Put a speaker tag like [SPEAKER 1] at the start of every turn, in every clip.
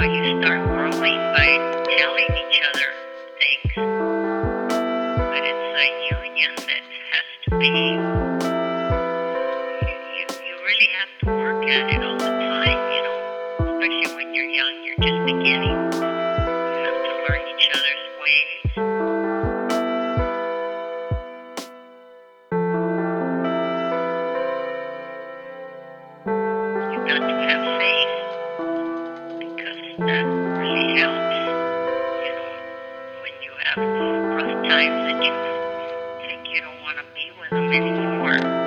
[SPEAKER 1] how you start growing by telling each other things. But it's a union that has to be, you, you, really have to work at it all the time, you know, especially when you're young, you're just beginning. You have to learn each other's ways. You've got to have that really helps. You know, when you have rough times that you think you don't want to be with them anymore.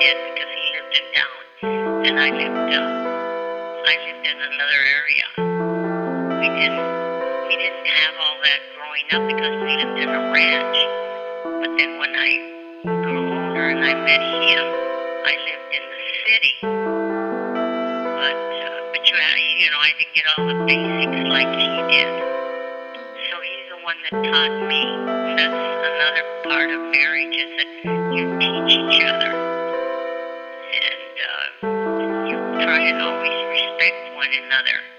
[SPEAKER 1] Did because he lived in town and I lived uh, I lived in another area. We didn't we didn't have all that growing up because we lived in a ranch. But then when I grew older and I met him, I lived in the city. But uh, but you you know I didn't get all the basics like he did. So he's the one that taught me. That's another part try and always respect one another.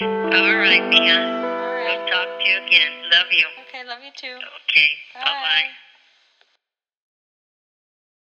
[SPEAKER 1] All right, Mia. All
[SPEAKER 2] right. We'll
[SPEAKER 1] talk to you again. Love you.
[SPEAKER 2] Okay, love you too.
[SPEAKER 1] Okay. Bye. Bye bye.